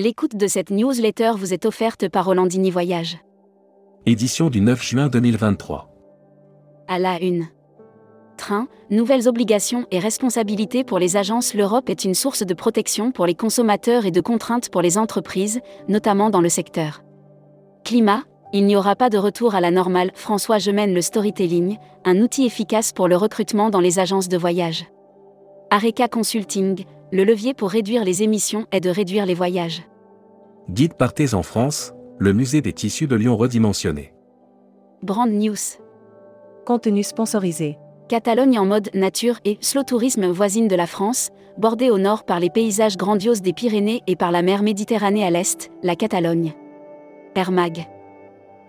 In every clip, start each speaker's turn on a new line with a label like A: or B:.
A: L'écoute de cette newsletter vous est offerte par Rolandini Voyage.
B: Édition du 9 juin 2023.
A: À la une. Train, nouvelles obligations et responsabilités pour les agences. L'Europe est une source de protection pour les consommateurs et de contraintes pour les entreprises, notamment dans le secteur. Climat, il n'y aura pas de retour à la normale. François Gemène le storytelling, un outil efficace pour le recrutement dans les agences de voyage. Areca Consulting, le levier pour réduire les émissions est de réduire les voyages.
B: Guide Partez en France, le musée des tissus de Lyon redimensionné.
A: Brand News.
C: Contenu sponsorisé.
A: Catalogne en mode nature et slow tourisme voisine de la France, bordée au nord par les paysages grandioses des Pyrénées et par la mer Méditerranée à l'est, la Catalogne. Air Mag.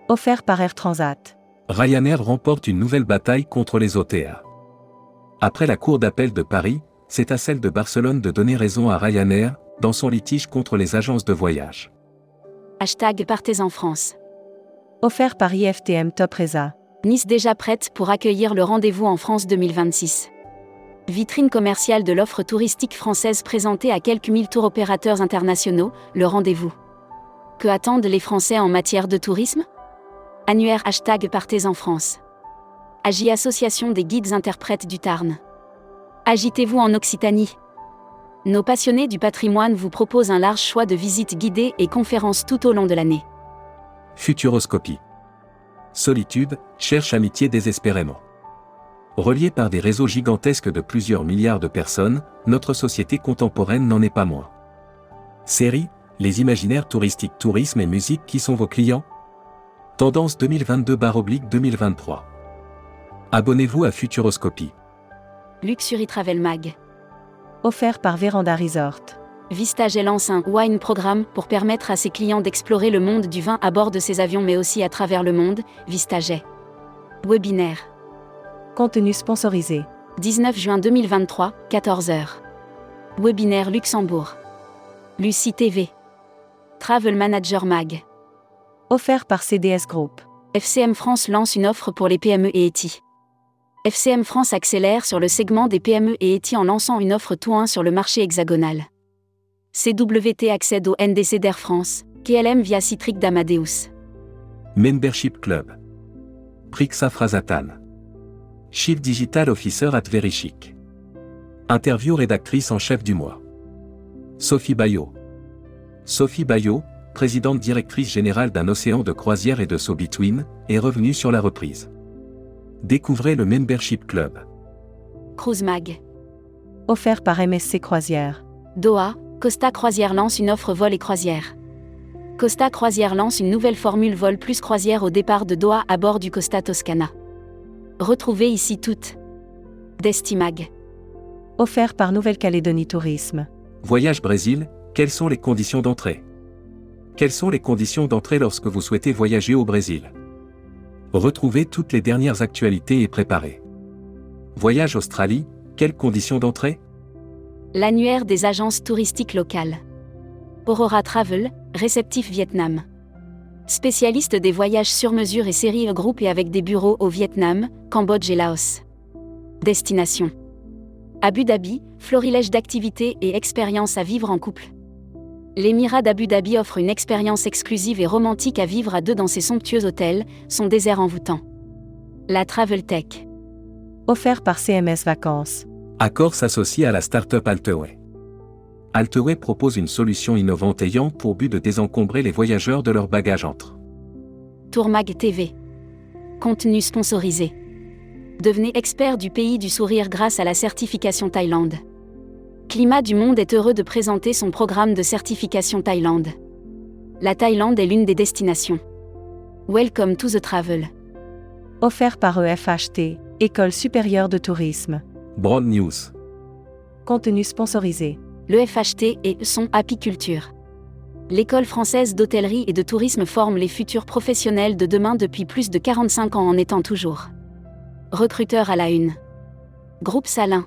C: Offert par Air Transat.
B: Ryanair remporte une nouvelle bataille contre les OTA. Après la Cour d'appel de Paris, c'est à celle de Barcelone de donner raison à Ryanair, dans son litige contre les agences de voyage.
A: Hashtag Partez en France.
C: Offert par IFTM Top Reza.
A: Nice déjà prête pour accueillir le rendez-vous en France 2026. Vitrine commerciale de l'offre touristique française présentée à quelques mille tours opérateurs internationaux, le rendez-vous. Que attendent les Français en matière de tourisme? Annuaire hashtag Partez en France. Agi Association des guides interprètes du Tarn. Agitez-vous en Occitanie. Nos passionnés du patrimoine vous proposent un large choix de visites guidées et conférences tout au long de l'année.
B: Futuroscopie. Solitude, cherche amitié désespérément. Reliée par des réseaux gigantesques de plusieurs milliards de personnes, notre société contemporaine n'en est pas moins. Série, les imaginaires touristiques tourisme et musique qui sont vos clients? Tendance 2022-2023. Abonnez-vous à Futuroscopie.
A: Luxury Travel Mag.
C: Offert par Véranda Resort.
A: Vistaget lance un wine programme pour permettre à ses clients d'explorer le monde du vin à bord de ses avions mais aussi à travers le monde. Vistaget. Webinaire.
C: Contenu sponsorisé.
A: 19 juin 2023, 14h. Webinaire Luxembourg. Lucie TV. Travel Manager Mag.
C: Offert par CDS Group.
A: FCM France lance une offre pour les PME et ETI. FCM France accélère sur le segment des PME et ETI en lançant une offre tout 1 sur le marché hexagonal. CWT accède au NDC d'Air France, KLM via Citric d'Amadeus.
B: Membership Club. Prixa Frazatan. Chief Digital Officer at Verichic. Interview rédactrice en chef du mois. Sophie Bayot. Sophie Bayot, présidente directrice générale d'un océan de croisière et de saut between, est revenue sur la reprise. Découvrez le Membership Club.
A: Cruise Mag.
C: Offert par MSC Croisière.
A: Doha, Costa Croisière lance une offre vol et croisière. Costa Croisière lance une nouvelle formule vol plus croisière au départ de Doha à bord du Costa Toscana. Retrouvez ici toutes. Destimag.
C: Offert par Nouvelle-Calédonie Tourisme.
B: Voyage Brésil, quelles sont les conditions d'entrée? Quelles sont les conditions d'entrée lorsque vous souhaitez voyager au Brésil? Retrouvez toutes les dernières actualités et préparez. Voyage Australie, quelles conditions d'entrée?
A: L'annuaire des agences touristiques locales. Aurora Travel, réceptif Vietnam. Spécialiste des voyages sur mesure et série E et avec des bureaux au Vietnam, Cambodge et Laos. Destination. Abu Dhabi, florilège d'activités et expériences à vivre en couple. L'émirat d'Abu Dhabi offre une expérience exclusive et romantique à vivre à deux dans ses somptueux hôtels, son désert envoûtant. La Travel Tech.
C: Offert par CMS Vacances.
B: Accor s'associe à la start-up Alteway. Alteway propose une solution innovante ayant pour but de désencombrer les voyageurs de leurs bagages entre.
A: Tourmag TV. Contenu sponsorisé. Devenez expert du pays du sourire grâce à la certification Thaïlande. Climat du Monde est heureux de présenter son programme de certification Thaïlande. La Thaïlande est l'une des destinations. Welcome to the travel.
C: Offert par EFHT, École supérieure de tourisme.
B: Broad News.
C: Contenu sponsorisé.
A: Le FHT et son apiculture. L'école française d'hôtellerie et de tourisme forme les futurs professionnels de demain depuis plus de 45 ans en étant toujours. Recruteur à la une. Groupe Salin.